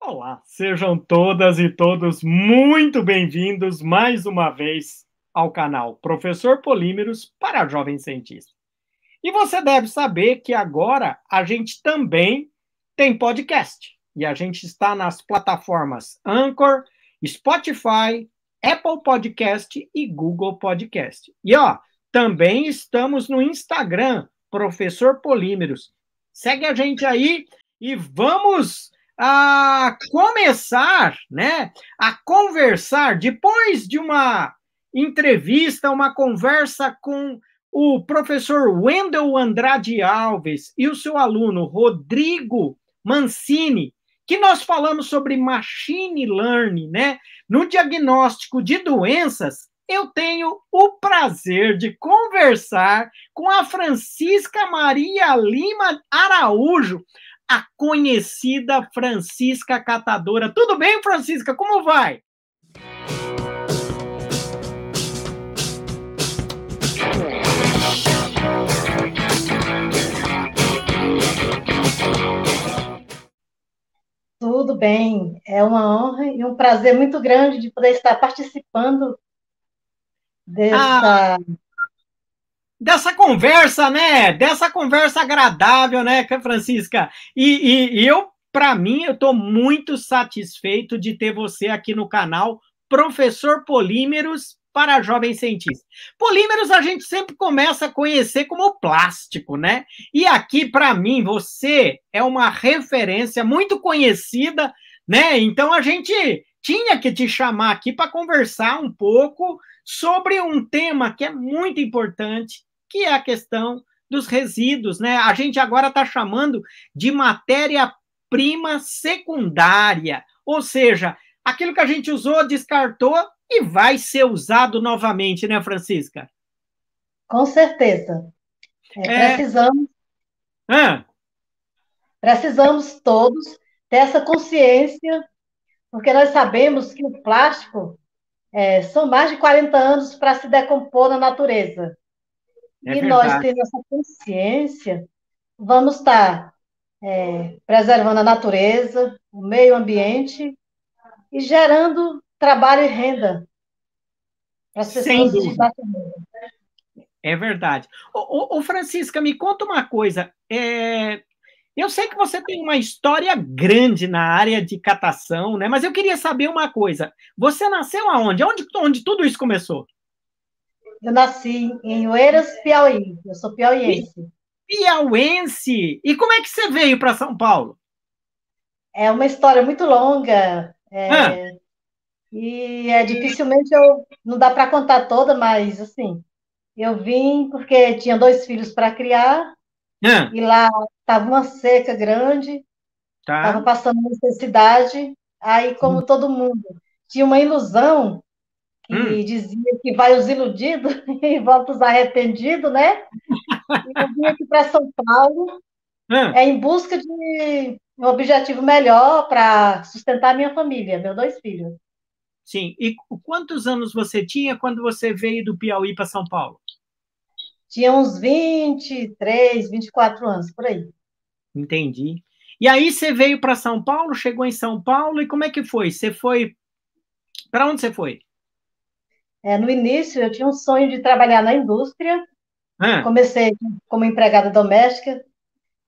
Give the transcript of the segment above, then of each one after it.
Olá, sejam todas e todos muito bem-vindos mais uma vez ao canal Professor Polímeros para Jovens Cientistas. E você deve saber que agora a gente também tem podcast. E a gente está nas plataformas Anchor, Spotify, Apple Podcast e Google Podcast. E ó, também estamos no Instagram, Professor Polímeros. Segue a gente aí e vamos a começar, né, a conversar depois de uma entrevista, uma conversa com o professor Wendel Andrade Alves e o seu aluno Rodrigo Mancini, que nós falamos sobre machine learning, né? No diagnóstico de doenças, eu tenho o prazer de conversar com a Francisca Maria Lima Araújo, a conhecida Francisca Catadora. Tudo bem, Francisca? Como vai? Tudo bem, é uma honra e um prazer muito grande de poder estar participando dessa. Ah, dessa conversa, né? Dessa conversa agradável, né, Francisca? E, e, e eu, para mim, eu estou muito satisfeito de ter você aqui no canal, Professor Polímeros para jovens cientistas. Polímeros a gente sempre começa a conhecer como plástico, né? E aqui, para mim, você é uma referência muito conhecida, né? Então a gente tinha que te chamar aqui para conversar um pouco sobre um tema que é muito importante, que é a questão dos resíduos, né? A gente agora está chamando de matéria-prima secundária, ou seja, aquilo que a gente usou, descartou e vai ser usado novamente, né, Francisca? Com certeza. É, precisamos. Ah. Precisamos todos ter essa consciência, porque nós sabemos que o plástico é, são mais de 40 anos para se decompor na natureza. É e verdade. nós, tendo essa consciência, vamos estar é, preservando a natureza, o meio ambiente e gerando trabalho e renda para as pessoas de baixa renda. É verdade. Ô, ô, ô, Francisca, me conta uma coisa. É, eu sei que você tem uma história grande na área de catação, né? Mas eu queria saber uma coisa. Você nasceu aonde? Onde, onde tudo isso começou? Eu nasci em Oeiras, Piauí. Eu sou piauiense. Piauense? E como é que você veio para São Paulo? É uma história muito longa. É, ah. E é dificilmente eu não dá para contar toda, mas assim, eu vim porque tinha dois filhos para criar ah. e lá estava uma seca grande, estava tá. passando necessidade. Aí, como hum. todo mundo tinha uma ilusão que hum. dizia que vai os iludidos e volta os arrependidos, né? E eu vim aqui para São Paulo hum. é, em busca de um objetivo melhor para sustentar minha família, meus dois filhos. Sim. E quantos anos você tinha quando você veio do Piauí para São Paulo? Tinha uns 23, 24 anos, por aí. Entendi. E aí você veio para São Paulo, chegou em São Paulo, e como é que foi? Você foi. Para onde você foi? É, no início, eu tinha um sonho de trabalhar na indústria. Ah. Comecei como empregada doméstica.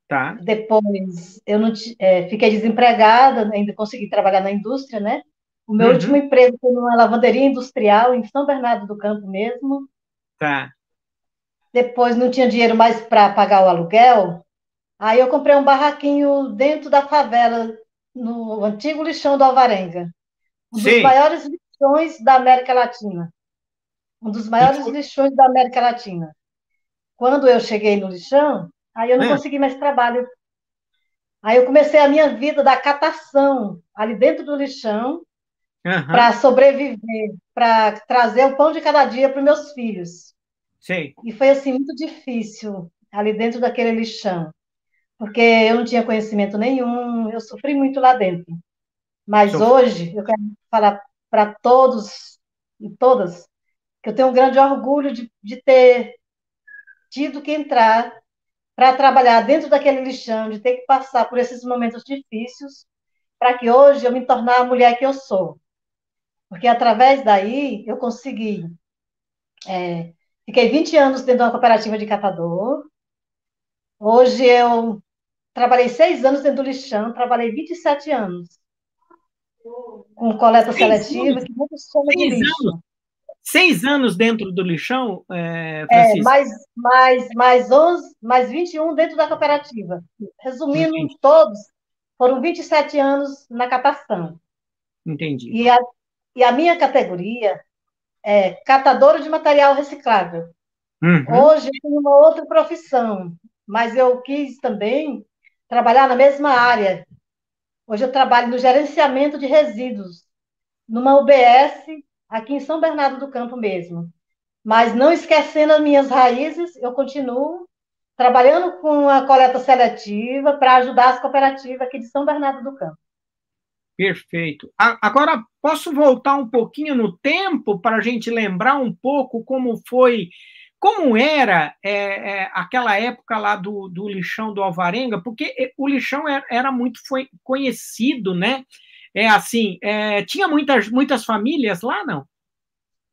Tá. Depois, eu não, é, fiquei desempregada, ainda consegui trabalhar na indústria, né? O meu uhum. último emprego foi numa lavanderia industrial em São Bernardo do Campo mesmo. Tá. Depois não tinha dinheiro mais para pagar o aluguel. Aí eu comprei um barraquinho dentro da favela, no antigo lixão do Alvarenga. Um Sim. dos maiores lixões da América Latina. Um dos maiores lixões da América Latina. Quando eu cheguei no lixão, aí eu não é. consegui mais trabalho. Aí eu comecei a minha vida da catação ali dentro do lixão, uhum. para sobreviver, para trazer o pão de cada dia para os meus filhos. Sim. E foi assim muito difícil ali dentro daquele lixão, porque eu não tinha conhecimento nenhum, eu sofri muito lá dentro. Mas hoje eu quero falar para todos e todas que eu tenho um grande orgulho de, de ter tido que entrar para trabalhar dentro daquele lixão, de ter que passar por esses momentos difíceis, para que hoje eu me tornar a mulher que eu sou. Porque através daí eu consegui. É, fiquei 20 anos dentro de uma cooperativa de catador. Hoje eu trabalhei seis anos dentro do lixão, trabalhei 27 anos com coleta seis seletiva, anos. que chamam de lixo. Anos. Seis anos dentro do lixão, é, é mais, mais, mais, 11, mais 21 dentro da cooperativa. Resumindo, Entendi. todos, foram 27 anos na catação. Entendi. E a, e a minha categoria é catadora de material reciclável. Uhum. Hoje eu tenho uma outra profissão, mas eu quis também trabalhar na mesma área. Hoje eu trabalho no gerenciamento de resíduos, numa UBS aqui em São Bernardo do Campo mesmo. Mas não esquecendo as minhas raízes, eu continuo trabalhando com a coleta seletiva para ajudar as cooperativas aqui de São Bernardo do Campo. Perfeito. Agora, posso voltar um pouquinho no tempo para a gente lembrar um pouco como foi, como era é, é, aquela época lá do, do lixão do Alvarenga, porque o lixão era, era muito foi conhecido, né? É assim, é, tinha muitas, muitas famílias lá, não?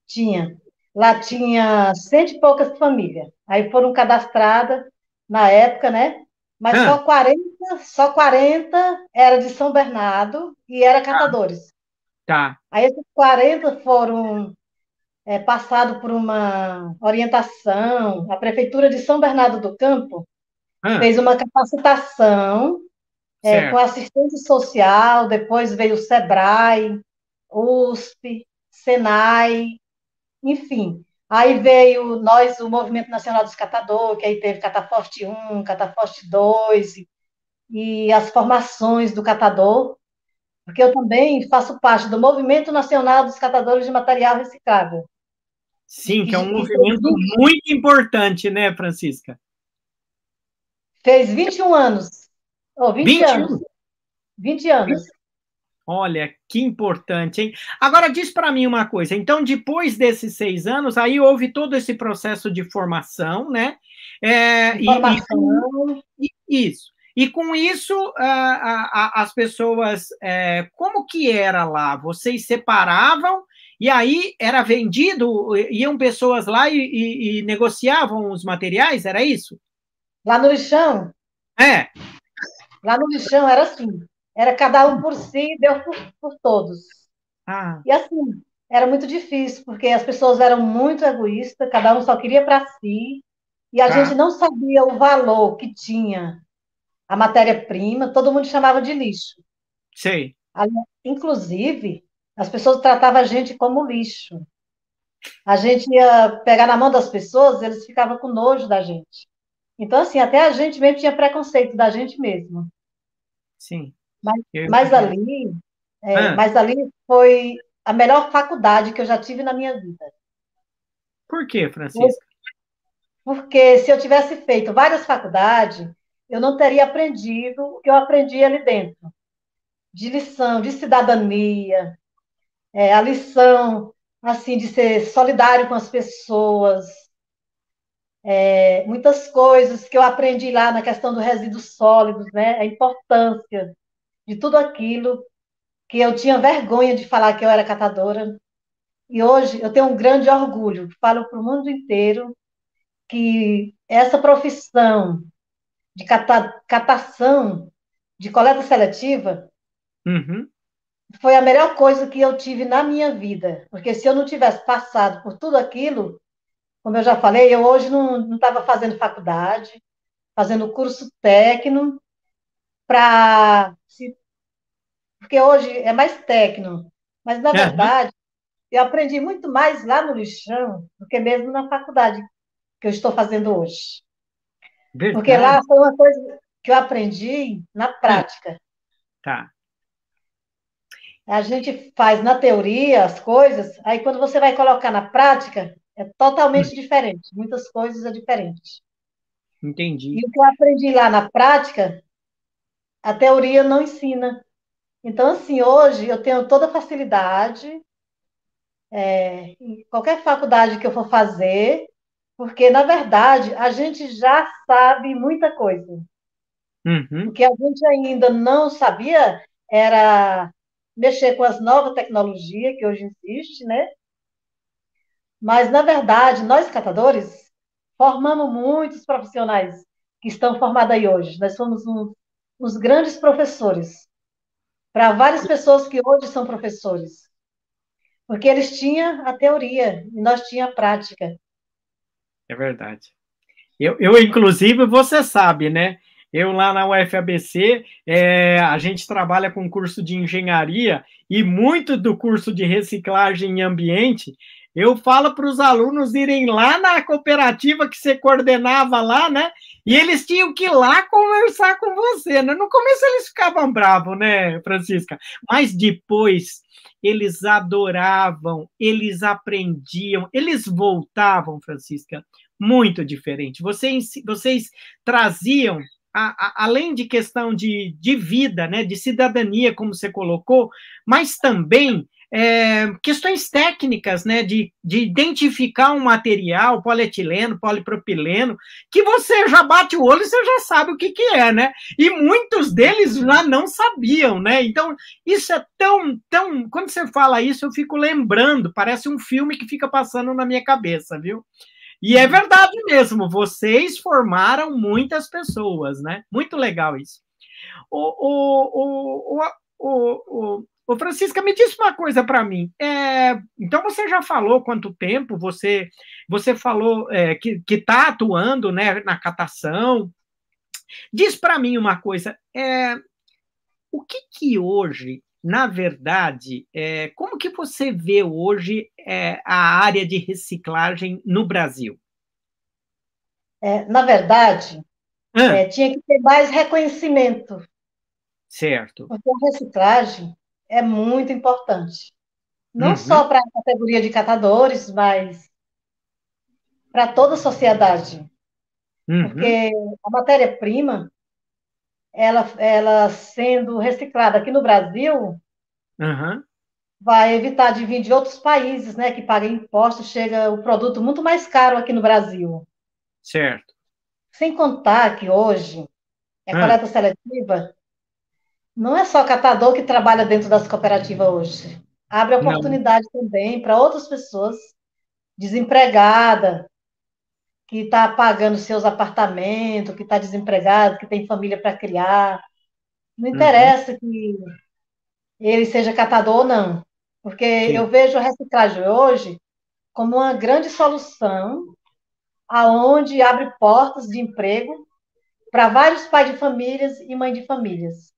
Tinha. Lá tinha cento e poucas famílias. Aí foram cadastradas na época, né? Mas ah. só 40, só 40 era de São Bernardo e era catadores. Tá. Aí esses 40 foram é, passados por uma orientação. A Prefeitura de São Bernardo do Campo ah. fez uma capacitação é, com assistente social, depois veio o SEBRAE, USP, SENAI, enfim. Aí veio nós, o Movimento Nacional dos Catadores, que aí teve Cataforte 1, Cataforte 2, e as formações do catador, porque eu também faço parte do Movimento Nacional dos Catadores de Material Reciclável. Sim, que é um movimento muito importante, né, Francisca? Fez 21 anos Oh, 20, 20 anos. 20 anos. Olha, que importante, hein? Agora diz para mim uma coisa. Então, depois desses seis anos, aí houve todo esse processo de formação, né? É, formação. E, e, isso. E com isso, as pessoas, é, como que era lá? Vocês separavam e aí era vendido, iam pessoas lá e, e, e negociavam os materiais, era isso? Lá no lixão? É. Lá no lixão era assim, era cada um por si, Deus por, por todos. Ah. E assim, era muito difícil, porque as pessoas eram muito egoístas, cada um só queria para si, e a ah. gente não sabia o valor que tinha a matéria-prima, todo mundo chamava de lixo. Sei. Inclusive, as pessoas tratavam a gente como lixo. A gente ia pegar na mão das pessoas, eles ficavam com nojo da gente. Então, assim, até a gente mesmo tinha preconceito da gente mesmo. Sim. Mas, mas ali, é, ah. mas ali foi a melhor faculdade que eu já tive na minha vida. Por quê, Francisca? Porque se eu tivesse feito várias faculdades, eu não teria aprendido o que eu aprendi ali dentro. De lição, de cidadania, é, a lição, assim, de ser solidário com as pessoas, é, muitas coisas que eu aprendi lá na questão dos resíduos sólidos, né? A importância de tudo aquilo que eu tinha vergonha de falar que eu era catadora. E hoje eu tenho um grande orgulho, falo para o mundo inteiro que essa profissão de cata, catação, de coleta seletiva, uhum. Foi a melhor coisa que eu tive na minha vida. Porque se eu não tivesse passado por tudo aquilo, como eu já falei, eu hoje não estava fazendo faculdade, fazendo curso técnico, para. Porque hoje é mais técnico, mas na verdade, eu aprendi muito mais lá no lixão do que mesmo na faculdade que eu estou fazendo hoje. Verdade. Porque lá foi uma coisa que eu aprendi na prática. Tá. A gente faz na teoria as coisas, aí quando você vai colocar na prática, é totalmente diferente. Muitas coisas é diferente. Entendi. E o que eu aprendi lá na prática, a teoria não ensina. Então, assim, hoje eu tenho toda a facilidade, é, em qualquer faculdade que eu for fazer, porque, na verdade, a gente já sabe muita coisa. Uhum. O que a gente ainda não sabia era mexer com as novas tecnologias que hoje existe, né? Mas, na verdade, nós catadores formamos muitos profissionais que estão formados aí hoje. Nós somos um, uns grandes professores para várias pessoas que hoje são professores. Porque eles tinham a teoria e nós tínhamos a prática. É verdade. Eu, eu, inclusive, você sabe, né? Eu lá na UFABC, é, a gente trabalha com curso de engenharia e muito do curso de reciclagem em ambiente, eu falo para os alunos irem lá na cooperativa que você coordenava lá, né? E eles tinham que ir lá conversar com você. Né? No começo eles ficavam bravos, né, Francisca? Mas depois eles adoravam, eles aprendiam, eles voltavam, Francisca, muito diferente. Vocês, vocês traziam a, a, além de questão de, de vida, né, de cidadania, como você colocou, mas também é, questões técnicas, né, de, de identificar um material, polietileno, polipropileno, que você já bate o olho e você já sabe o que, que é, né? E muitos deles já não sabiam, né? Então, isso é tão, tão. Quando você fala isso, eu fico lembrando, parece um filme que fica passando na minha cabeça, viu? E é verdade mesmo, vocês formaram muitas pessoas, né? Muito legal isso. O, o, o, o, Francisca, me diz uma coisa para mim. É, então, você já falou quanto tempo você você falou é, que está atuando né, na catação. Diz para mim uma coisa. É, o que que hoje, na verdade, é, como que você vê hoje é, a área de reciclagem no Brasil? É, na verdade, ah. tinha que ter mais reconhecimento. Certo. Porque a reciclagem é muito importante. Não uhum. só para a categoria de catadores, mas para toda a sociedade. Uhum. Porque a matéria-prima, ela, ela sendo reciclada aqui no Brasil, uhum. vai evitar de vir de outros países, né, que paguem impostos, chega o produto muito mais caro aqui no Brasil. Certo. Sem contar que hoje a ah. coleta seletiva não é só catador que trabalha dentro das cooperativas hoje. Abre oportunidade não. também para outras pessoas desempregadas, que está pagando seus apartamentos, que está desempregado, que tem família para criar. Não uhum. interessa uhum. que ele seja catador ou não, porque Sim. eu vejo a reciclagem hoje como uma grande solução aonde abre portas de emprego para vários pais de famílias e mães de famílias.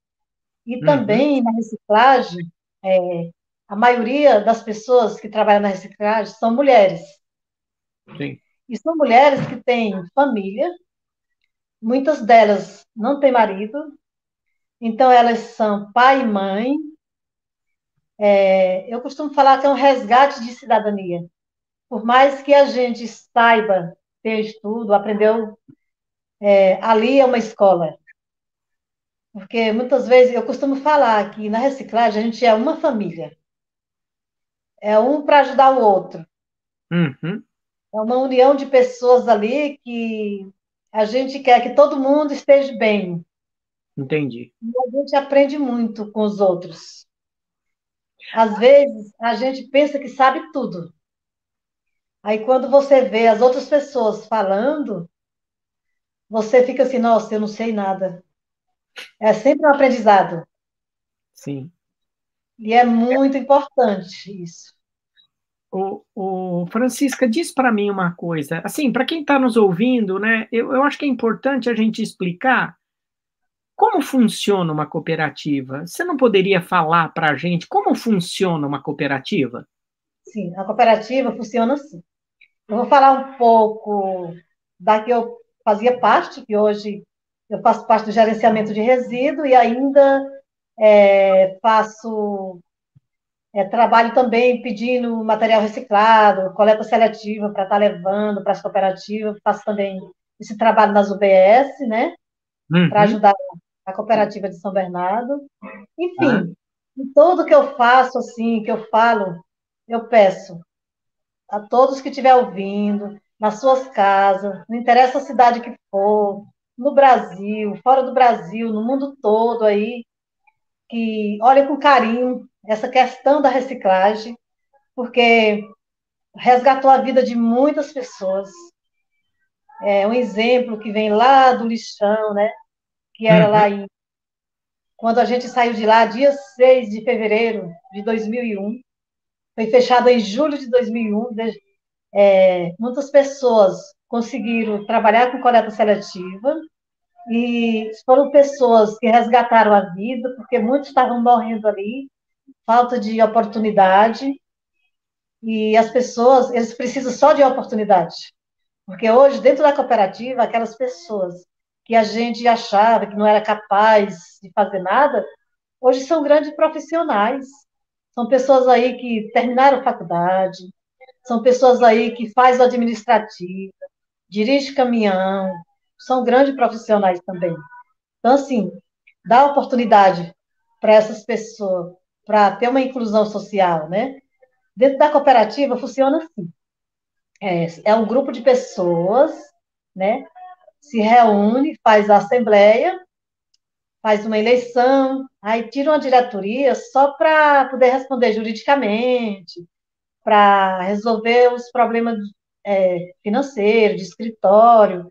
E uhum. também na reciclagem, é, a maioria das pessoas que trabalham na reciclagem são mulheres. Sim. E são mulheres que têm família, muitas delas não têm marido, então elas são pai e mãe. É, eu costumo falar que é um resgate de cidadania. Por mais que a gente saiba ter estudo, aprendeu, é, ali é uma escola. Porque muitas vezes eu costumo falar que na reciclagem a gente é uma família. É um para ajudar o outro. Uhum. É uma união de pessoas ali que a gente quer que todo mundo esteja bem. Entendi. E a gente aprende muito com os outros. Às vezes a gente pensa que sabe tudo. Aí quando você vê as outras pessoas falando, você fica assim, nossa, eu não sei nada. É sempre um aprendizado. Sim. E é muito importante isso. O, o Francisca, diz para mim uma coisa. Assim, para quem está nos ouvindo, né, eu, eu acho que é importante a gente explicar como funciona uma cooperativa. Você não poderia falar para a gente como funciona uma cooperativa? Sim, a cooperativa funciona assim. Eu vou falar um pouco da que eu fazia parte, que hoje eu faço parte do gerenciamento de resíduo e ainda é, faço é, trabalho também pedindo material reciclado, coleta seletiva para estar tá levando para as cooperativas, faço também esse trabalho nas UBS, né? Uhum. Para ajudar a cooperativa de São Bernardo. Enfim, uhum. em tudo que eu faço, assim, que eu falo, eu peço a todos que estiver ouvindo, nas suas casas, não interessa a cidade que for, no Brasil, fora do Brasil, no mundo todo aí, que olha com carinho essa questão da reciclagem, porque resgatou a vida de muitas pessoas. É um exemplo que vem lá do lixão, né? Que era uhum. lá em. Quando a gente saiu de lá, dia 6 de fevereiro de 2001, foi fechado em julho de 2001. É, muitas pessoas conseguiram trabalhar com coleta seletiva e foram pessoas que resgataram a vida, porque muitos estavam morrendo ali, falta de oportunidade, e as pessoas, eles precisam só de oportunidade. Porque hoje, dentro da cooperativa, aquelas pessoas que a gente achava que não era capaz de fazer nada, hoje são grandes profissionais. São pessoas aí que terminaram faculdade, são pessoas aí que fazem o administrativo, dirige caminhão, são grandes profissionais também. Então, assim, dá oportunidade para essas pessoas, para ter uma inclusão social, né? Dentro da cooperativa funciona assim. É, é um grupo de pessoas, né? Se reúne, faz a assembleia, faz uma eleição, aí tira uma diretoria só para poder responder juridicamente, para resolver os problemas é, financeiros, de escritório,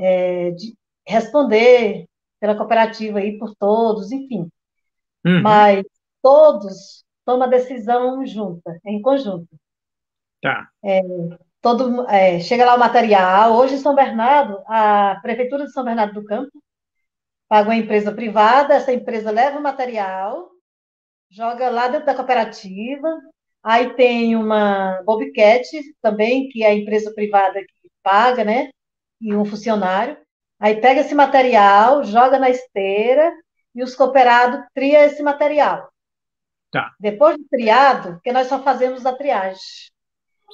é, de responder pela cooperativa aí por todos, enfim. Uhum. Mas todos toma decisão junta, em conjunto. Tá. É, todo, é, chega lá o material. Hoje, em São Bernardo, a Prefeitura de São Bernardo do Campo paga uma empresa privada, essa empresa leva o material, joga lá dentro da cooperativa. Aí tem uma Bobcat também, que é a empresa privada que paga, né? E um funcionário. Aí pega esse material, joga na esteira e os cooperados triam esse material. Tá. Depois de triado, porque nós só fazemos a triagem.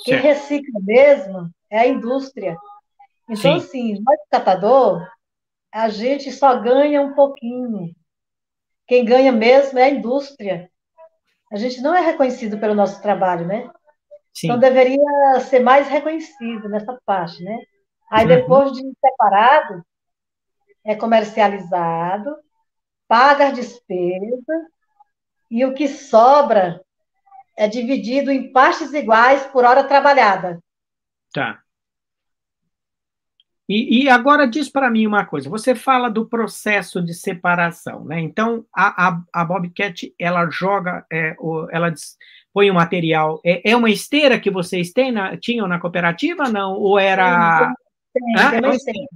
Quem recicla mesmo é a indústria. Então, Sim. assim, nós, catador, a gente só ganha um pouquinho. Quem ganha mesmo é a indústria. A gente não é reconhecido pelo nosso trabalho, né? Sim. Então, deveria ser mais reconhecido nessa parte, né? Aí, uhum. depois de separado, é comercializado, paga as despesas, e o que sobra é dividido em partes iguais por hora trabalhada. Tá. E, e agora diz para mim uma coisa. Você fala do processo de separação, né? Então a, a, a Bobcat ela joga, é, o, ela põe o material. É, é, uma esteira que vocês têm na, tinham na cooperativa, não? Ou era? Tem, tem, tem uma esteira.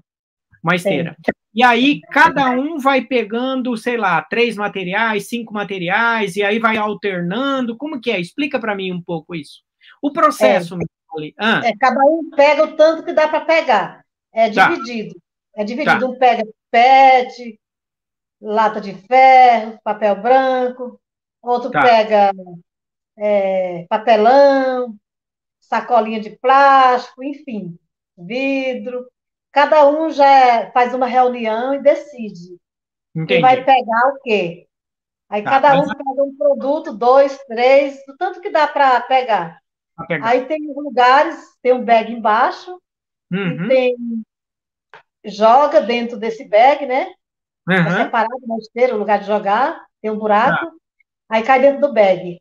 Uma esteira. E aí cada um vai pegando, sei lá, três materiais, cinco materiais, e aí vai alternando. Como que é? Explica para mim um pouco isso. O processo. É, ah. é cada um pega o tanto que dá para pegar. É tá. dividido. Tá. É dividido. Tá. Um pega PET, lata de ferro, papel branco, outro tá. pega é, papelão, sacolinha de plástico, enfim, vidro cada um já faz uma reunião e decide. Entendi. E vai pegar o quê? Aí tá, cada um mas... pega um produto, dois, três, o tanto que dá para pegar. pegar. Aí tem lugares, tem um bag embaixo, uhum. tem joga dentro desse bag, né? Uhum. É separado na esteira, o lugar de jogar, tem um buraco, tá. aí cai dentro do bag.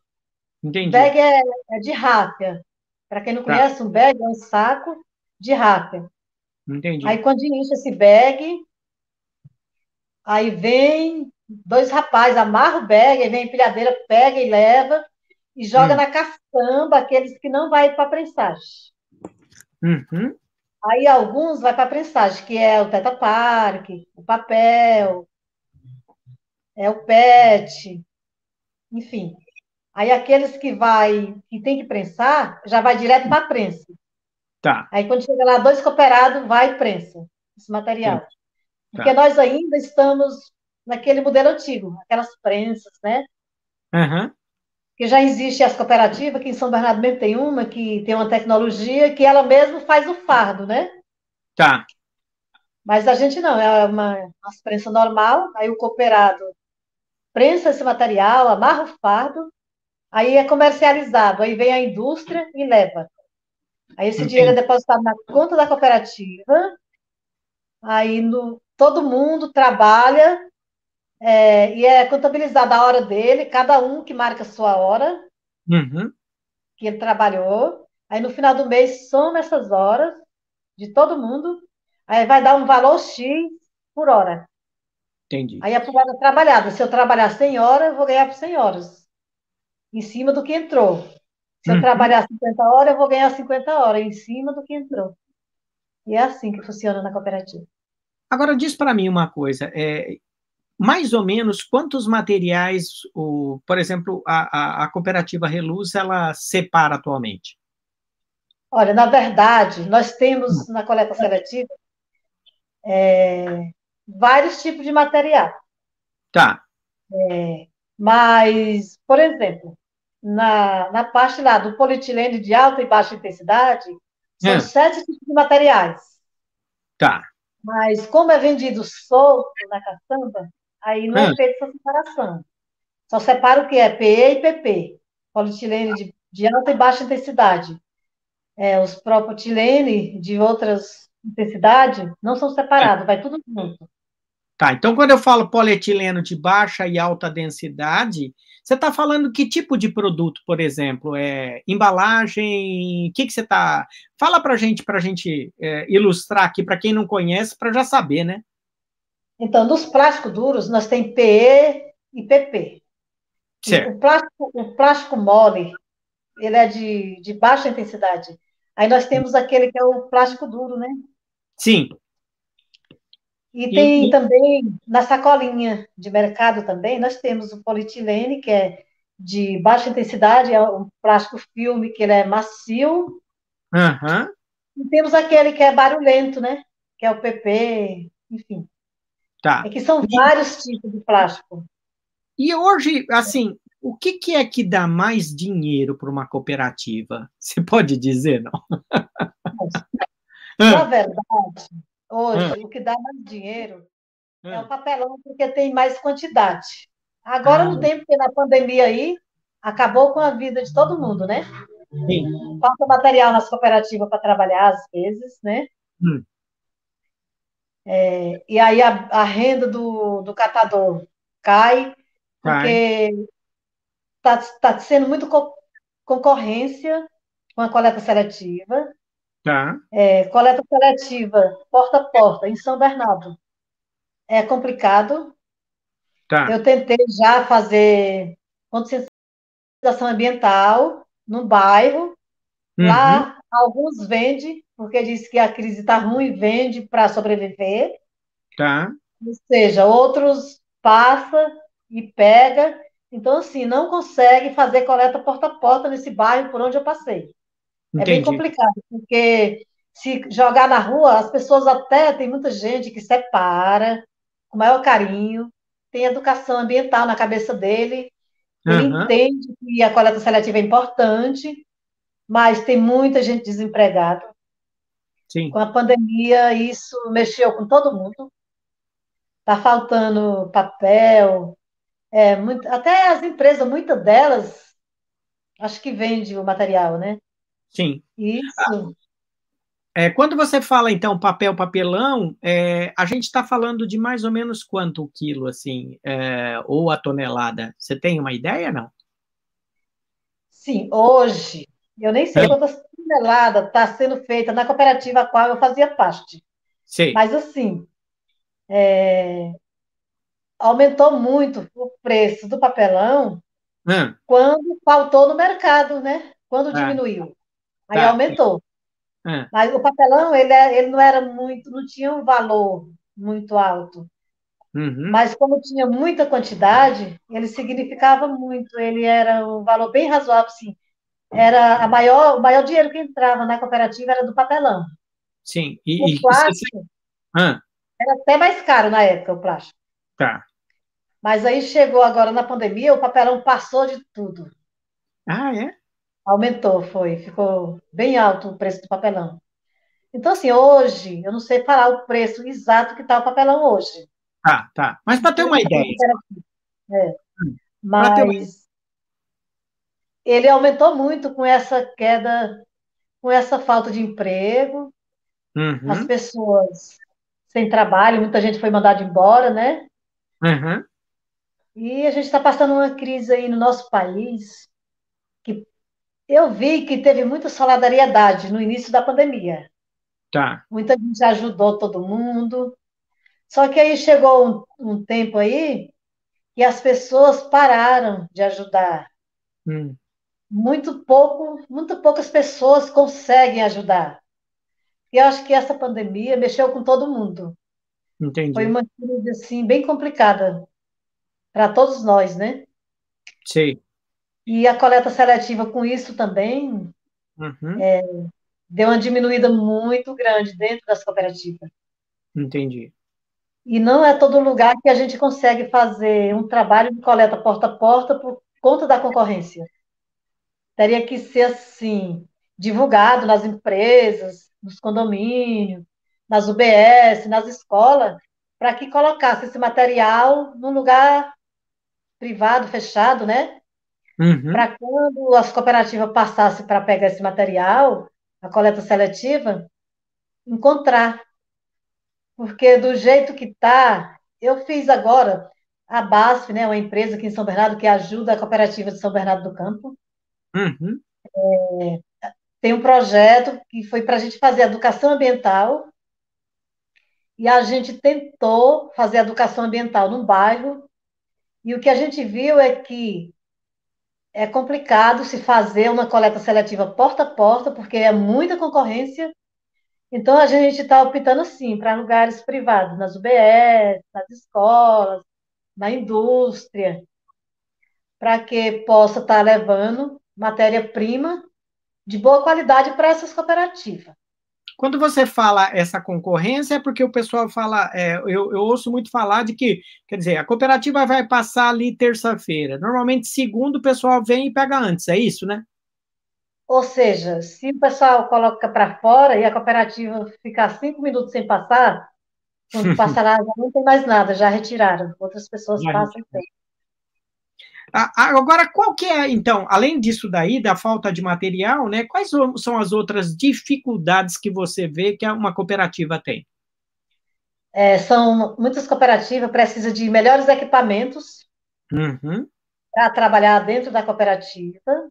Entendi. Bag é, é de rápia. Para quem não tá. conhece, um bag é um saco de rápia. Entendi. Aí quando enche esse bag, aí vem dois rapazes, amarra o bag, aí vem a empilhadeira, pega e leva, e joga hum. na caçamba aqueles que não vai para a prensagem. Uhum. Aí alguns vai para a prensagem, que é o Teta Park, o papel, é o PET, enfim. Aí aqueles que vai, que tem que prensar, já vai direto para a prensa. Tá. Aí quando chega lá, dois cooperados, vai prensa esse material. Tá. Porque nós ainda estamos naquele modelo antigo, aquelas prensas, né? Uhum. Que já existe as cooperativas, que em São Bernardo mesmo tem uma, que tem uma tecnologia que ela mesma faz o fardo, né? Tá. Mas a gente não, é uma, uma prensa normal, aí o cooperado prensa esse material, amarra o fardo, aí é comercializado, aí vem a indústria e leva. Aí esse Entendi. dinheiro é depositado na conta da cooperativa, aí no, todo mundo trabalha é, e é contabilizada a hora dele, cada um que marca a sua hora uhum. que ele trabalhou. Aí no final do mês soma essas horas de todo mundo, aí vai dar um valor X por hora. Entendi. Aí é por hora trabalhada. Se eu trabalhar 100 horas, eu vou ganhar por 100 horas. Em cima do que entrou. Se eu uhum. trabalhar 50 horas, eu vou ganhar 50 horas em cima do que entrou. E é assim que funciona na cooperativa. Agora, diz para mim uma coisa. É, mais ou menos quantos materiais, o, por exemplo, a, a, a cooperativa Reluz, ela separa atualmente? Olha, na verdade, nós temos na coleta seletiva é, vários tipos de material. Tá. É, mas, por exemplo, na, na parte lá do polietilene de alta e baixa intensidade, são é. sete tipos de materiais. Tá. Mas como é vendido solto na caçamba, aí não é, é feita essa separação. Só separa o que é PE e PP. Polietilene de, de alta e baixa intensidade. É, os propilene de outras intensidades não são separados, é. vai tudo junto. Tá, então quando eu falo polietileno de baixa e alta densidade, você está falando que tipo de produto, por exemplo? É embalagem? O que, que você está. Fala para gente, para a gente é, ilustrar aqui, para quem não conhece, para já saber, né? Então, nos plásticos duros, nós tem PE e PP. Certo. O plástico, o plástico mole, ele é de, de baixa intensidade. Aí nós temos aquele que é o plástico duro, né? Sim. E tem e, também, na sacolinha de mercado também, nós temos o polietilene, que é de baixa intensidade, é um plástico filme, que ele é macio. E temos aquele que é barulhento, né? Que é o PP, enfim. Tá. É que são vários tipos de plástico. E hoje, assim, o que, que é que dá mais dinheiro para uma cooperativa? Você pode dizer, não? Na verdade, Hoje, o que dá mais dinheiro é o papelão, porque tem mais quantidade. Agora, ah. no tempo que na pandemia aí, acabou com a vida de todo mundo, né? Sim. Falta material nas cooperativas para trabalhar, às vezes, né? Hum. É, e aí a, a, renda do, do catador cai, porque está tá sendo muito co concorrência com a coleta seletiva. Tá. É, coleta seletiva, porta a porta, em São Bernardo. É complicado. Tá. Eu tentei já fazer conscientização ambiental no bairro. Uhum. Lá, alguns vendem, porque diz que a crise está ruim, vende para sobreviver. Tá. Ou seja, outros passa e pega. Então, assim, não consegue fazer coleta porta a porta nesse bairro por onde eu passei. Entendi. É bem complicado, porque se jogar na rua, as pessoas até, tem muita gente que separa com maior carinho, tem educação ambiental na cabeça dele, ele uhum. entende que a coleta seletiva é importante, mas tem muita gente desempregada. Sim. Com a pandemia, isso mexeu com todo mundo. Está faltando papel, é, muito, até as empresas, muitas delas, acho que vende o material, né? Sim. Isso. É, quando você fala, então, papel, papelão, é, a gente está falando de mais ou menos quanto o quilo, assim, é, ou a tonelada? Você tem uma ideia, não? Sim, hoje, eu nem sei é. quantas toneladas está sendo feita na cooperativa a qual eu fazia parte. Sim. Mas, assim, é, aumentou muito o preço do papelão hum. quando faltou no mercado, né? Quando ah. diminuiu. Aí tá. aumentou. É. Mas o papelão, ele, é, ele não era muito, não tinha um valor muito alto. Uhum. Mas como tinha muita quantidade, ele significava muito, ele era um valor bem razoável, sim. Era a maior, o maior dinheiro que entrava na cooperativa era do papelão. Sim. E, o plástico ah. era até mais caro na época, o plástico. Tá. Mas aí chegou agora na pandemia, o papelão passou de tudo. Ah, é? Aumentou, foi. Ficou bem alto o preço do papelão. Então, assim, hoje, eu não sei falar o preço exato que está o papelão hoje. Tá, tá. Mas para ter uma ideia. É. Hum. Mas uma... ele aumentou muito com essa queda com essa falta de emprego, uhum. as pessoas sem trabalho, muita gente foi mandada embora, né? Uhum. E a gente está passando uma crise aí no nosso país eu vi que teve muita solidariedade no início da pandemia. Tá. Muita gente ajudou todo mundo. Só que aí chegou um, um tempo aí que as pessoas pararam de ajudar. Hum. Muito pouco, muito poucas pessoas conseguem ajudar. E eu acho que essa pandemia mexeu com todo mundo. Entendi. Foi uma crise assim bem complicada para todos nós, né? Sim. E a coleta seletiva com isso também uhum. é, deu uma diminuída muito grande dentro das cooperativas. Entendi. E não é todo lugar que a gente consegue fazer um trabalho de coleta porta a porta por conta da concorrência. Teria que ser assim, divulgado nas empresas, nos condomínios, nas UBS, nas escolas, para que colocasse esse material num lugar privado, fechado, né? Uhum. Para quando as cooperativas passassem para pegar esse material, a coleta seletiva, encontrar. Porque do jeito que está, eu fiz agora a BASF, né, uma empresa aqui em São Bernardo que ajuda a cooperativa de São Bernardo do Campo. Uhum. É, tem um projeto que foi para a gente fazer educação ambiental e a gente tentou fazer educação ambiental num bairro e o que a gente viu é que é complicado se fazer uma coleta seletiva porta a porta, porque é muita concorrência. Então, a gente está optando, sim, para lugares privados, nas UBS, nas escolas, na indústria, para que possa estar tá levando matéria-prima de boa qualidade para essas cooperativas. Quando você fala essa concorrência, é porque o pessoal fala, é, eu, eu, ouço muito falar de que, quer dizer, a cooperativa vai passar ali terça-feira. Normalmente, segundo, o pessoal vem e pega antes, é isso, né? Ou seja, se o pessoal coloca para fora e a cooperativa ficar cinco minutos sem passar, quando passar lá não tem mais nada, já retiraram. Outras pessoas já passam tempo. Agora, qual que é, então, além disso daí, da falta de material, né, quais são as outras dificuldades que você vê que uma cooperativa tem? É, são muitas cooperativas precisam de melhores equipamentos uhum. para trabalhar dentro da cooperativa,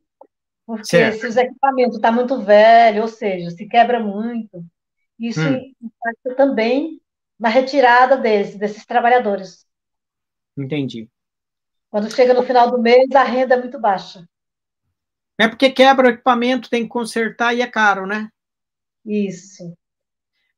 porque certo. se os equipamentos estão tá muito velhos, ou seja, se quebra muito, isso hum. impacta também na retirada desse, desses trabalhadores. Entendi. Quando chega no final do mês, a renda é muito baixa. É porque quebra o equipamento, tem que consertar e é caro, né? Isso.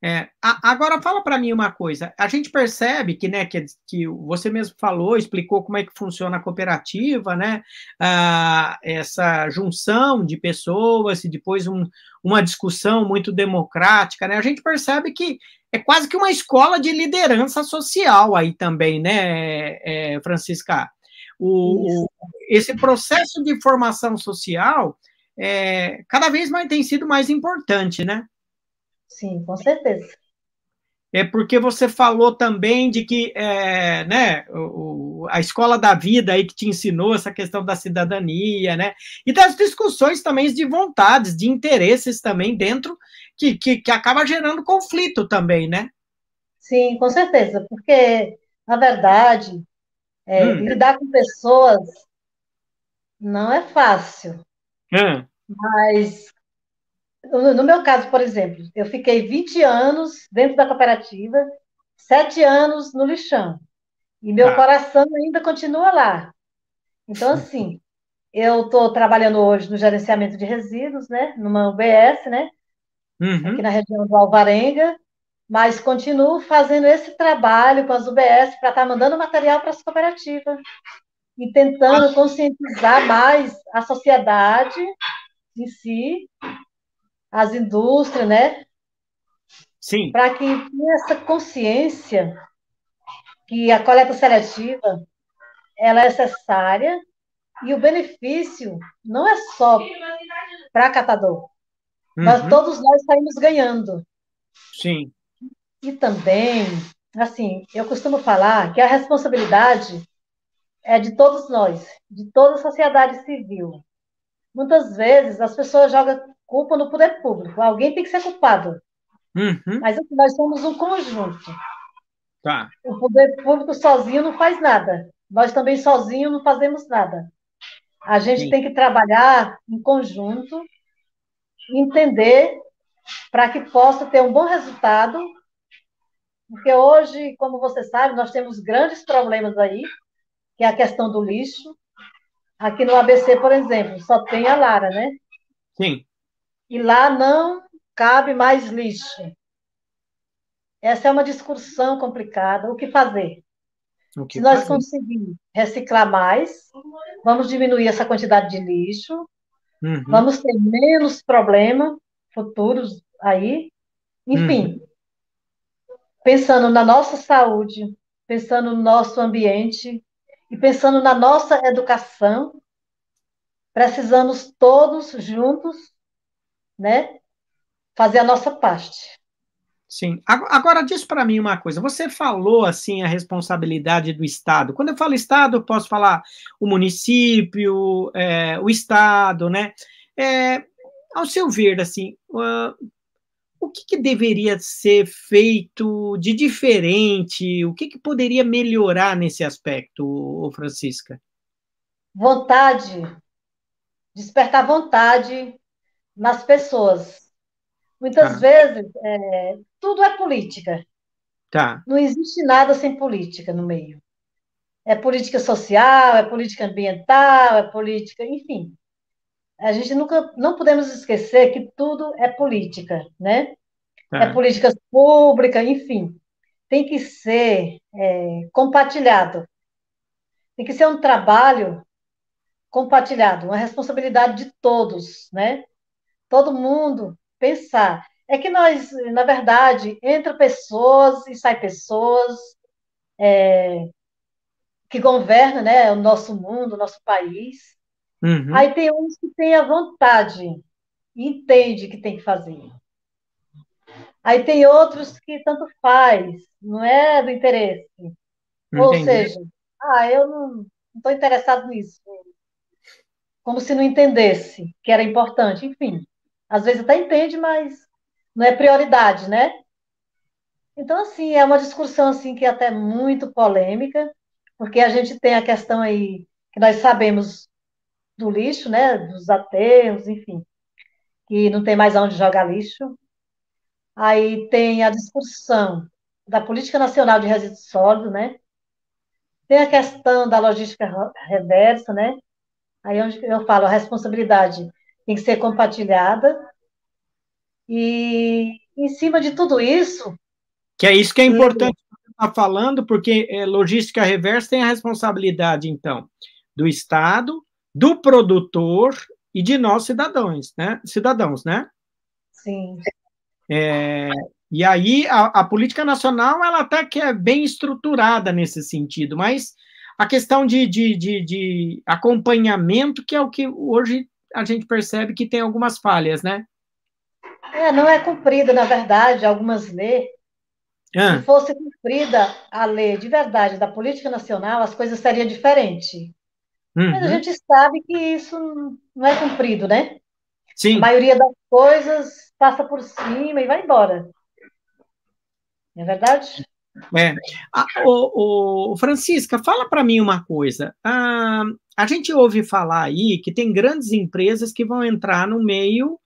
É, a, agora fala para mim uma coisa. A gente percebe que, né, que, que você mesmo falou, explicou como é que funciona a cooperativa, né? Ah, essa junção de pessoas e depois um, uma discussão muito democrática, né? A gente percebe que é quase que uma escola de liderança social aí também, né, é, Francisca? O, o, esse processo de formação social é, cada vez mais tem sido mais importante, né? Sim, com certeza. É porque você falou também de que é, né, o, a escola da vida aí que te ensinou essa questão da cidadania, né? E das discussões também de vontades, de interesses também dentro, que, que, que acaba gerando conflito também, né? Sim, com certeza, porque, na verdade, é, hum. Lidar com pessoas não é fácil. Hum. Mas, no, no, meu caso, por exemplo, eu fiquei 20 anos dentro da cooperativa, 7 anos no lixão. E meu ah. coração ainda continua lá. Então, assim, eu estou trabalhando hoje no gerenciamento de resíduos, né? Numa UBS, né? Uhum. Aqui na região do Alvarenga mas continuo fazendo esse trabalho com as UBS para estar tá mandando material para as cooperativas e tentando conscientizar mais a sociedade em si, as indústrias, né? Sim. Para que tenha essa consciência que a coleta seletiva ela é necessária e o benefício não é só para catador, uhum. mas todos nós saímos ganhando. Sim. E também, assim, eu costumo falar que a responsabilidade é de todos nós, de toda a sociedade civil. Muitas vezes as pessoas jogam culpa no poder público. Alguém tem que ser culpado. Uhum. Mas assim, nós somos um conjunto. Tá. O poder público sozinho não faz nada. Nós também sozinhos não fazemos nada. A gente Sim. tem que trabalhar em conjunto, entender para que possa ter um bom resultado, porque hoje, como você sabe, nós temos grandes problemas aí, que é a questão do lixo. Aqui no ABC, por exemplo, só tem a Lara, né? Sim. E lá não cabe mais lixo. Essa é uma discussão complicada. O que fazer? O que Se nós fazer? conseguirmos reciclar mais, vamos diminuir essa quantidade de lixo, uhum. vamos ter menos problemas futuros aí. Enfim, uhum. Pensando na nossa saúde, pensando no nosso ambiente e pensando na nossa educação, precisamos todos juntos, né, fazer a nossa parte. Sim. Agora diz para mim uma coisa. Você falou assim a responsabilidade do Estado. Quando eu falo Estado, eu posso falar o município, é, o Estado, né? É, ao seu ver, assim, o que, que, deveria ser feito de diferente? O que, que poderia melhorar nesse aspecto, Francisca? Vontade, despertar vontade nas pessoas. Muitas ah. vezes é, tudo é política. Tá. Não existe nada sem política no meio. É política social, é política ambiental, é política, enfim. A gente nunca, não podemos esquecer que tudo é política, né? Tá. É política pública, enfim. Tem que ser é, compartilhado. Tem que ser um trabalho compartilhado, uma responsabilidade de todos, né? Todo mundo pensar. É que nós, na verdade, entra pessoas e sai pessoas é, que governam né, o nosso mundo, o nosso país. Uhum. Aí tem uns que têm a vontade entende que tem que fazer. Aí tem outros que tanto faz, não é do interesse. Entendi. Ou seja, ah, eu não estou interessado nisso. Como se não entendesse que era importante. Enfim, às vezes até entende, mas não é prioridade, né? Então, assim, é uma discussão assim que é até muito polêmica, porque a gente tem a questão aí que nós sabemos do lixo, né, dos aterros, enfim, que não tem mais aonde jogar lixo. Aí tem a discussão da política nacional de resíduos sólidos, né? Tem a questão da logística reversa, né? Aí onde eu falo a responsabilidade tem que ser compartilhada e em cima de tudo isso. Que é isso que é importante estar tá falando, porque é, logística reversa tem a responsabilidade, então, do Estado, do produtor e de nós cidadãos, né? Cidadãos, né? Sim. É, e aí a, a, política nacional ela até que é bem estruturada nesse sentido, mas a questão de, de, de, de acompanhamento que é o que hoje a gente percebe que tem algumas falhas, né? É, não é cumprida, na verdade, algumas leis. Ah. Se fosse cumprida a lei de verdade da política nacional, as coisas seriam diferentes. Uhum. Mas a gente sabe que isso não é cumprido, né? Sim. A maioria das coisas passa por cima e vai embora. Não é verdade? É. Ah, o, o, Francisca, fala para mim uma coisa. Ah, a gente ouve falar aí que tem grandes empresas que vão entrar no meio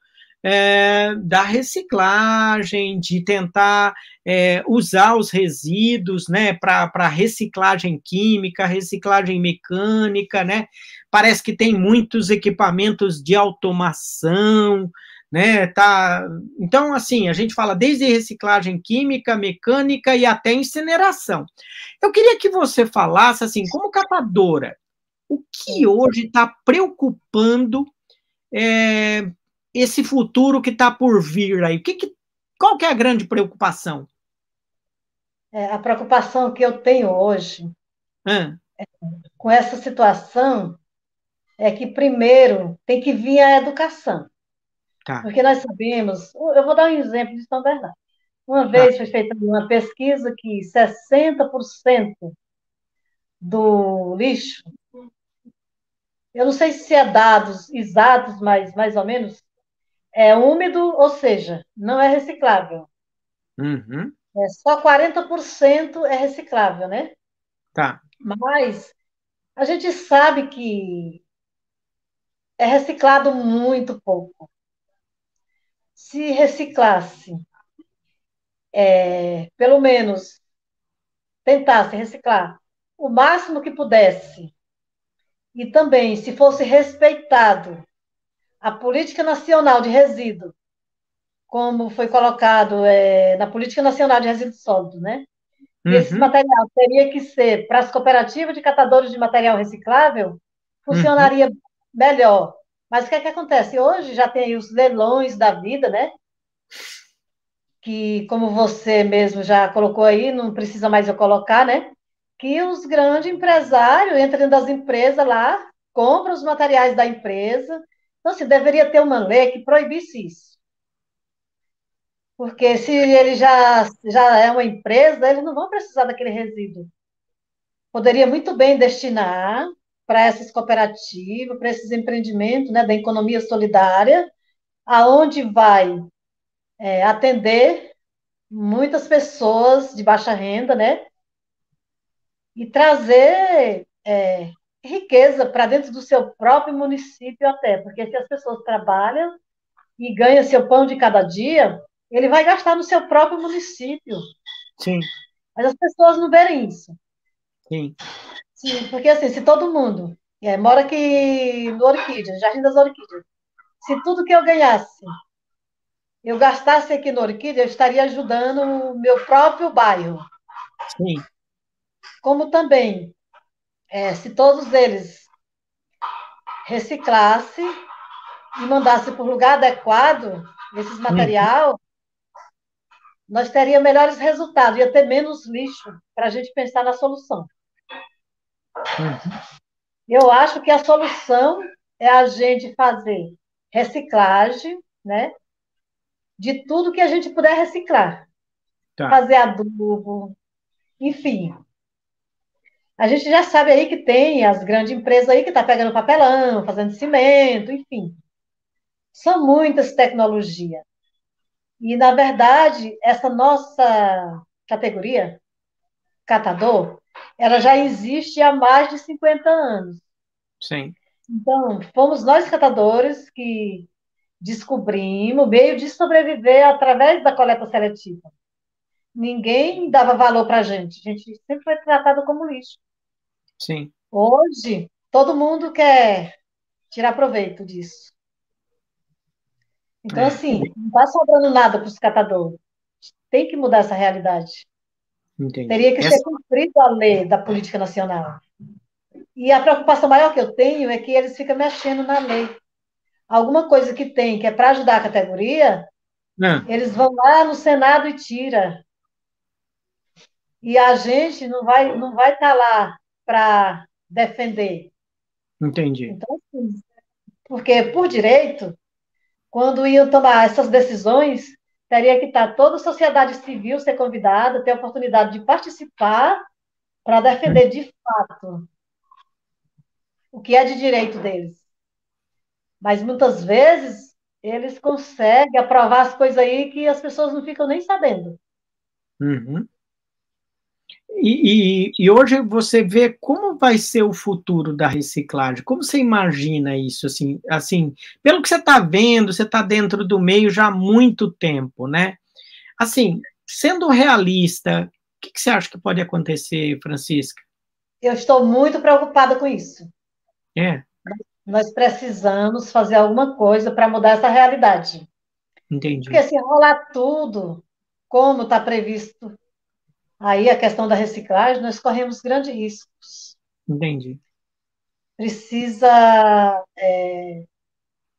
é, da reciclagem, de tentar é, usar os resíduos né, para reciclagem química, reciclagem mecânica, né? Parece que tem muitos equipamentos de automação, né? Tá... Então, assim, a gente fala desde reciclagem química, mecânica e até incineração. Eu queria que você falasse, assim, como catadora, o que hoje está preocupando é, esse futuro que está por vir aí? Que que, qual que é a grande preocupação? É, a preocupação que eu tenho hoje é, com essa situação é que, primeiro, tem que vir a educação. Tá. Porque nós sabemos, eu vou dar um exemplo de São Bernardo. Uma tá. vez foi feita uma pesquisa que 60% do lixo, eu não sei se é dados exatos, mas mais ou menos, é úmido, ou seja, não é reciclável. Uhum. É, só 40% é reciclável, né? Tá. Mas a gente sabe que é reciclado muito pouco. Se reciclasse, é, pelo menos tentasse reciclar o máximo que pudesse, e também se fosse respeitado a política nacional de resíduo, como foi colocado é, na política nacional de resíduos sólidos, né? Uhum. Esse material teria que ser para as cooperativas de catadores de material reciclável, funcionaria uhum. melhor. Mas o que é que acontece? Hoje já tem os leilões da vida, né? Que, como você mesmo já colocou aí, não precisa mais eu colocar, né? Que os grandes empresários entram das empresas lá, compram os materiais da empresa. Então, assim, deveria ter uma lei que proibisse isso. Porque se ele já, já é uma empresa, eles não vão precisar daquele resíduo. Poderia muito bem destinar para essas cooperativas, para esses empreendimentos né, da economia solidária, aonde vai é, atender muitas pessoas de baixa renda, né? E trazer é, riqueza para dentro do seu próprio município até, porque se as pessoas trabalham e ganham seu pão de cada dia, ele vai gastar no seu próprio município. Sim. Mas as pessoas não verem isso. Sim. Sim, porque assim, se todo mundo é, mora aqui no Orquídea, Jardim das Orquídeas, se tudo que eu ganhasse, eu gastasse aqui no Orquídea, eu estaria ajudando o meu próprio bairro. Sim. Como também, é, se todos eles reciclasse e mandasse para o lugar adequado esses material, nós teríamos melhores resultados, ia ter menos lixo para a gente pensar na solução. Uhum. Eu acho que a solução é a gente fazer reciclagem, né? De tudo que a gente puder reciclar. Tá. Fazer adubo, enfim. A gente já sabe aí que tem as grandes empresas aí que estão tá pegando papelão, fazendo cimento, enfim. São muitas tecnologias. E, na verdade, essa nossa categoria, catador, ela já existe há mais de 50 anos. Sim. Então, fomos nós catadores que descobrimos o meio de sobreviver através da coleta seletiva. Ninguém dava valor para a gente. A gente sempre foi tratado como lixo. Sim. Hoje, todo mundo quer tirar proveito disso. Então, é. assim, não está sobrando nada para os catadores. Tem que mudar essa realidade. Entendi. Teria que essa... ser cumprida a lei da política nacional. E a preocupação maior que eu tenho é que eles ficam mexendo na lei. Alguma coisa que tem, que é para ajudar a categoria, não. eles vão lá no Senado e tira. E a gente não vai não vai estar tá lá para defender. Entendi. Então, assim, porque por direito quando iam tomar essas decisões, teria que estar toda a sociedade civil ser convidada, ter a oportunidade de participar para defender de fato o que é de direito deles. Mas muitas vezes eles conseguem aprovar as coisas aí que as pessoas não ficam nem sabendo. Uhum. E, e, e, hoje você vê como vai ser o futuro da reciclagem? Como você imagina isso? Assim, assim pelo que você está vendo, você está dentro do meio já há muito tempo, né? Assim, sendo realista, o que, que você acha que pode acontecer, Francisca? Eu estou muito preocupada com isso. É. Nós precisamos fazer alguma coisa para mudar essa realidade. Entendi. Porque se rolar tudo como está previsto aí a questão da reciclagem, nós corremos grandes riscos. Entendi. Precisa é,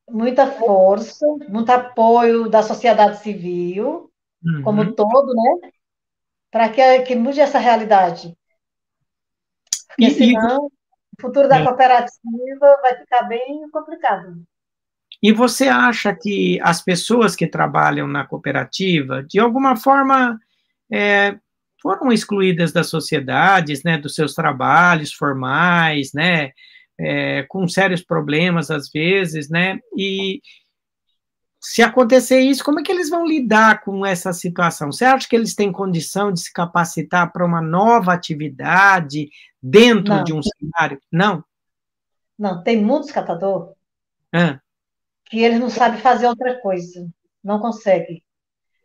muita força, muito apoio da sociedade civil, uhum. como todo, né? Para que, que mude essa realidade. Porque e, senão e... o futuro da é. cooperativa vai ficar bem complicado. E você acha que as pessoas que trabalham na cooperativa, de alguma forma, é, foram excluídas das sociedades, né, dos seus trabalhos formais, né, é, com sérios problemas às vezes, né, e se acontecer isso, como é que eles vão lidar com essa situação? Você acha que eles têm condição de se capacitar para uma nova atividade dentro Não. de um cenário? Não? Não, tem muitos catadores ah. que eles não sabem fazer outra coisa, não conseguem.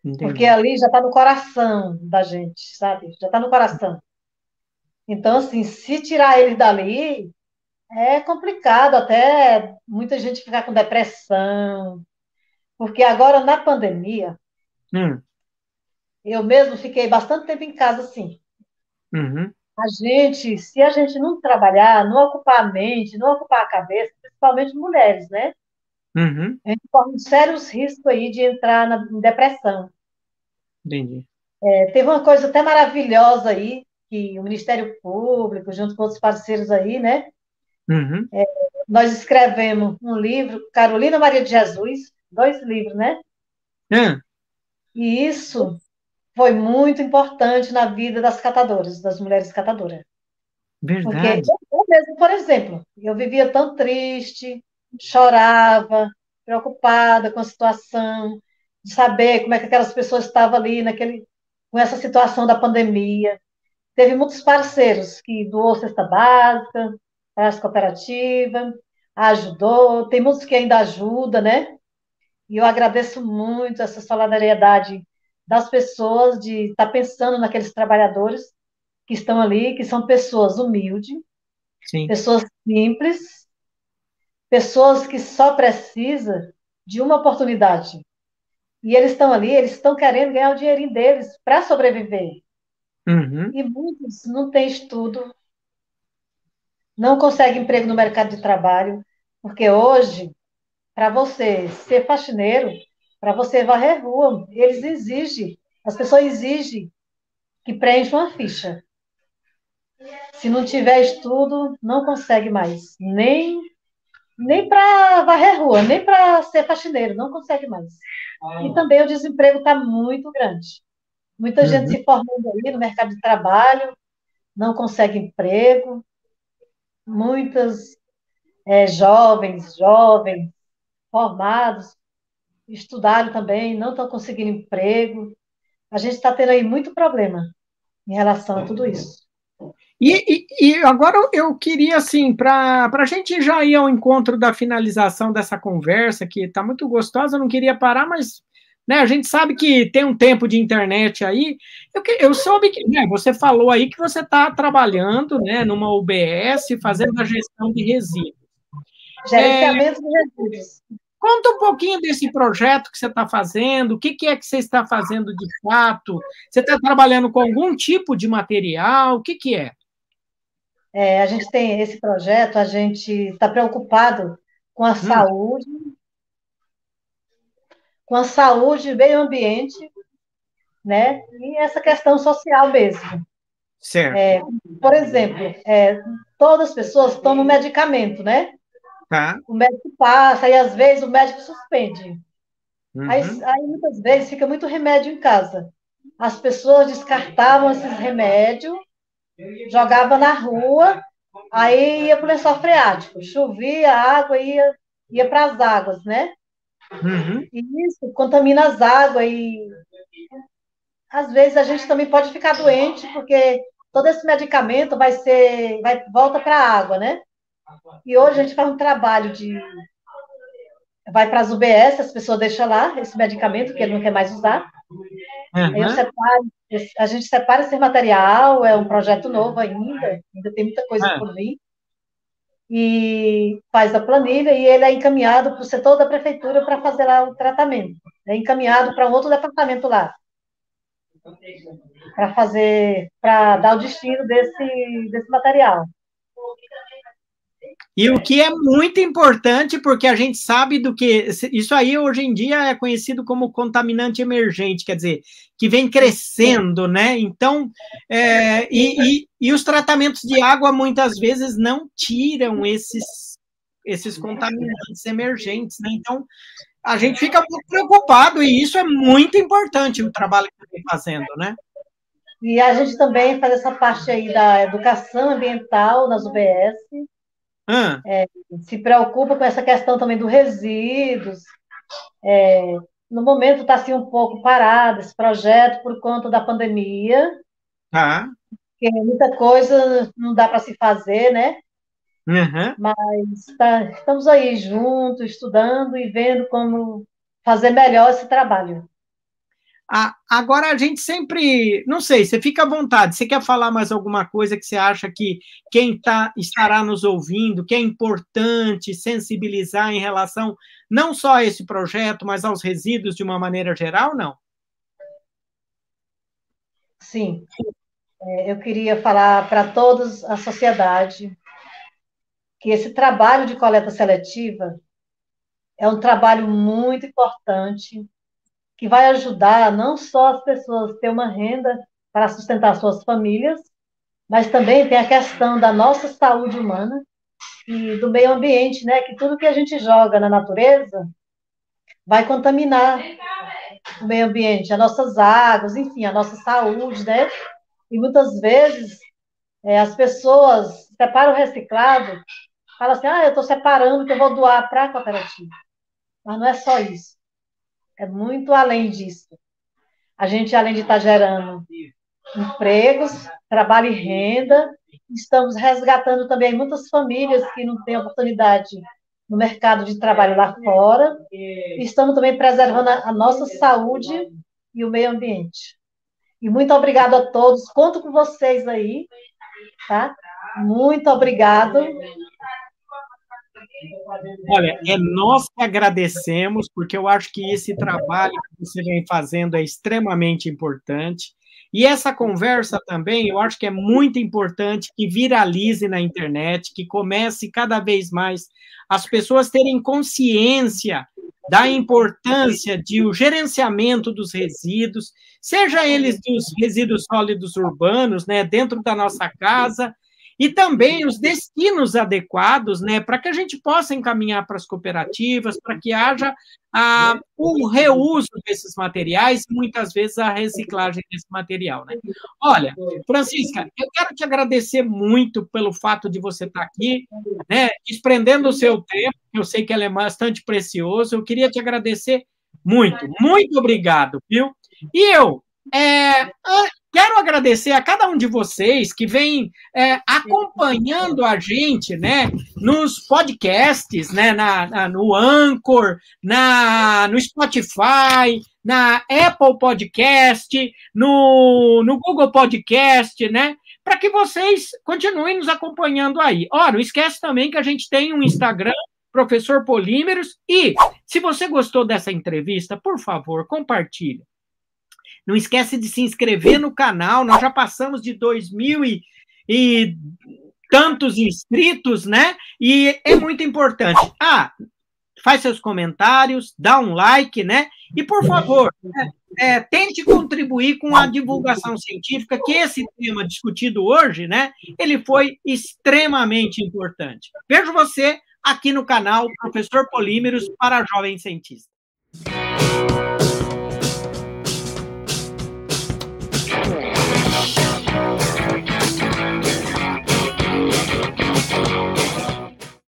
Entendi. Porque ali já está no coração da gente, sabe? Já está no coração. Então, assim, se tirar eles dali, é complicado até muita gente ficar com depressão. Porque agora, na pandemia, hum. eu mesmo fiquei bastante tempo em casa, assim. Uhum. A gente, se a gente não trabalhar, não ocupar a mente, não ocupar a cabeça, principalmente mulheres, né? Uhum. A gente corre sérios riscos aí de entrar na depressão. Entendi. É, teve uma coisa até maravilhosa aí, que o Ministério Público, junto com outros parceiros aí, né? Uhum. É, nós escrevemos um livro, Carolina Maria de Jesus, dois livros, né? Uhum. E isso foi muito importante na vida das catadoras, das mulheres catadoras. Verdade. Porque eu mesmo, por exemplo, eu vivia tão triste, chorava, preocupada com a situação, de saber como é que aquelas pessoas estavam ali naquele, com essa situação da pandemia. Teve muitos parceiros que doou cesta básica, as cooperativa, ajudou, tem muitos que ainda ajudam, né? E eu agradeço muito essa solidariedade das pessoas de estar pensando naqueles trabalhadores que estão ali, que são pessoas humildes, Sim. pessoas simples, pessoas que só precisam de uma oportunidade. E eles estão ali, eles estão querendo ganhar o dinheirinho deles para sobreviver. Uhum. E muitos não têm estudo, não conseguem emprego no mercado de trabalho, porque hoje, para você ser faxineiro, para você varrer rua, eles exigem, as pessoas exigem que preencha uma ficha. Se não tiver estudo, não consegue mais. Nem, nem para varrer rua, nem para ser faxineiro, não consegue mais. E também o desemprego está muito grande. Muita uhum. gente se formando aí no mercado de trabalho, não consegue emprego. Muitas é, jovens, jovens, formados, estudaram também, não estão conseguindo emprego. A gente está tendo aí muito problema em relação a tudo isso. E, e, e agora eu queria, assim, para a gente já ir ao encontro da finalização dessa conversa, que está muito gostosa, eu não queria parar, mas né, a gente sabe que tem um tempo de internet aí. Eu, eu soube que né, você falou aí que você está trabalhando né, numa UBS, fazendo a gestão de resíduos. Gerenciamento é, de resíduos. Conta um pouquinho desse projeto que você está fazendo, o que, que, é que você está fazendo de fato? Você está trabalhando com algum tipo de material? O que, que é? É? A gente tem esse projeto, a gente está preocupado com a hum. saúde, com a saúde, meio ambiente, né? E essa questão social mesmo. Certo. É, por exemplo, é, todas as pessoas tomam medicamento, né? Tá. O médico passa, e às vezes o médico suspende. Uhum. Aí, aí, muitas vezes fica muito remédio em casa. As pessoas descartavam esses remédios, jogavam na rua, aí ia para o lençol freático. Chovia, a água ia, ia para as águas, né? Uhum. E isso contamina as águas e às vezes a gente também pode ficar doente porque todo esse medicamento vai ser, vai volta para a água, né? E hoje a gente faz um trabalho de. Vai para as UBS, as pessoas deixam lá esse medicamento que ele não quer mais usar. Uhum. Eu separo, a gente separa esse material, é um projeto novo ainda, ainda tem muita coisa uhum. por vir. E faz a planilha e ele é encaminhado para o setor da prefeitura para fazer lá o tratamento. É encaminhado para um outro departamento lá. Para fazer, para dar o destino desse, desse material. E o que é muito importante, porque a gente sabe do que. Isso aí hoje em dia é conhecido como contaminante emergente, quer dizer, que vem crescendo, né? Então, é, e, e, e, os tratamentos de água muitas vezes não tiram esses, esses contaminantes emergentes, né? Então, a gente fica muito preocupado, e isso é muito importante o trabalho que vem fazendo, né? E a gente também faz essa parte aí da educação ambiental nas UBS, é, se preocupa com essa questão também dos resíduos, É, no momento está assim um pouco parado esse projeto por conta da pandemia. Ah. Porque muita coisa não dá para se fazer, né? Uhum. Mas tá, estamos aí juntos, estudando e vendo como fazer melhor esse trabalho. Ah, agora a gente sempre, não sei, você fica à vontade. Você quer falar mais alguma coisa que você acha que quem tá, estará nos ouvindo, que é importante sensibilizar em relação não só a esse projeto, mas aos resíduos de uma maneira geral, não? Sim. É, eu queria falar para todos a sociedade que esse trabalho de coleta seletiva é um trabalho muito importante que vai ajudar não só as pessoas a ter uma renda para sustentar suas famílias, mas também tem a questão da nossa saúde humana e do meio ambiente, né? Que tudo que a gente joga na natureza vai contaminar o meio ambiente, as nossas águas, enfim, a nossa saúde, né? E muitas vezes é, as pessoas separam o reciclado, falam assim, ah, eu estou separando que eu vou doar para a cooperativa. Mas não é só isso. É muito além disso. A gente, além de estar gerando empregos, trabalho e renda, estamos resgatando também muitas famílias que não têm oportunidade no mercado de trabalho lá fora. Estamos também preservando a nossa saúde e o meio ambiente. E muito obrigado a todos. Conto com vocês aí, tá? Muito obrigado. Olha, é nós que agradecemos, porque eu acho que esse trabalho que você vem fazendo é extremamente importante. E essa conversa também, eu acho que é muito importante que viralize na internet, que comece cada vez mais as pessoas terem consciência da importância de o gerenciamento dos resíduos, seja eles dos resíduos sólidos urbanos, né, dentro da nossa casa, e também os destinos adequados, né, para que a gente possa encaminhar para as cooperativas, para que haja a, o reuso desses materiais, muitas vezes a reciclagem desse material. Né? Olha, Francisca, eu quero te agradecer muito pelo fato de você estar aqui, né, desprendendo o seu tempo, eu sei que ele é bastante precioso, eu queria te agradecer muito, muito obrigado, viu? E eu, é, Quero agradecer a cada um de vocês que vem é, acompanhando a gente, né, nos podcasts, né, na, na, no Anchor, na, no Spotify, na Apple Podcast, no, no Google Podcast, né, para que vocês continuem nos acompanhando aí. Ó, não esquece também que a gente tem um Instagram, Professor Polímeros, e se você gostou dessa entrevista, por favor, compartilhe. Não esquece de se inscrever no canal. Nós já passamos de dois mil e, e tantos inscritos, né? E é muito importante. Ah, faz seus comentários, dá um like, né? E, por favor, é, é, tente contribuir com a divulgação científica, que esse tema discutido hoje, né? Ele foi extremamente importante. Vejo você aqui no canal Professor Polímeros para Jovens Cientistas.